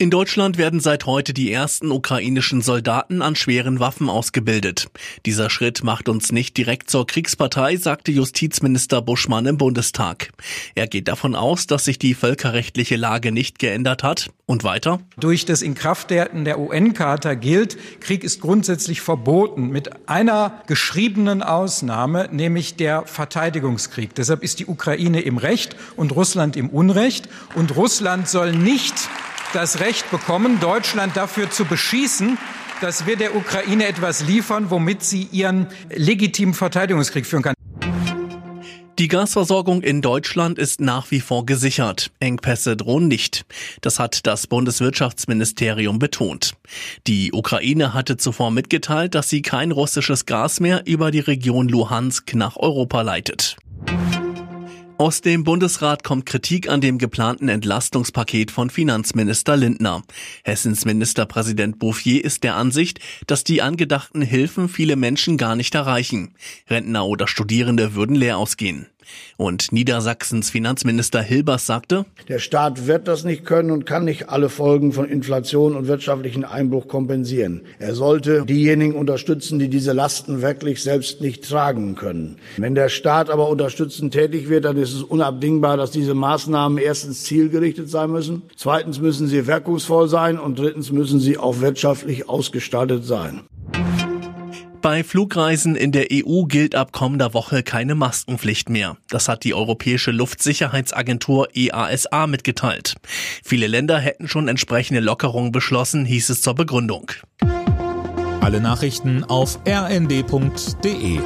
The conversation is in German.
In Deutschland werden seit heute die ersten ukrainischen Soldaten an schweren Waffen ausgebildet. Dieser Schritt macht uns nicht direkt zur Kriegspartei, sagte Justizminister Buschmann im Bundestag. Er geht davon aus, dass sich die völkerrechtliche Lage nicht geändert hat. Und weiter? Durch das Inkrafttreten der UN-Charta gilt, Krieg ist grundsätzlich verboten, mit einer geschriebenen Ausnahme, nämlich der Verteidigungskrieg. Deshalb ist die Ukraine im Recht und Russland im Unrecht. Und Russland soll nicht das Recht bekommen, Deutschland dafür zu beschießen, dass wir der Ukraine etwas liefern, womit sie ihren legitimen Verteidigungskrieg führen kann. Die Gasversorgung in Deutschland ist nach wie vor gesichert. Engpässe drohen nicht. Das hat das Bundeswirtschaftsministerium betont. Die Ukraine hatte zuvor mitgeteilt, dass sie kein russisches Gas mehr über die Region Luhansk nach Europa leitet. Aus dem Bundesrat kommt Kritik an dem geplanten Entlastungspaket von Finanzminister Lindner. Hessens Ministerpräsident Bouffier ist der Ansicht, dass die angedachten Hilfen viele Menschen gar nicht erreichen. Rentner oder Studierende würden leer ausgehen. Und Niedersachsens Finanzminister Hilbers sagte, der Staat wird das nicht können und kann nicht alle Folgen von Inflation und wirtschaftlichen Einbruch kompensieren. Er sollte diejenigen unterstützen, die diese Lasten wirklich selbst nicht tragen können. Wenn der Staat aber unterstützend tätig wird, dann ist es unabdingbar, dass diese Maßnahmen erstens zielgerichtet sein müssen, zweitens müssen sie wirkungsvoll sein und drittens müssen sie auch wirtschaftlich ausgestaltet sein. Bei Flugreisen in der EU gilt ab kommender Woche keine Maskenpflicht mehr. Das hat die Europäische Luftsicherheitsagentur EASA mitgeteilt. Viele Länder hätten schon entsprechende Lockerungen beschlossen, hieß es zur Begründung. Alle Nachrichten auf rnd.de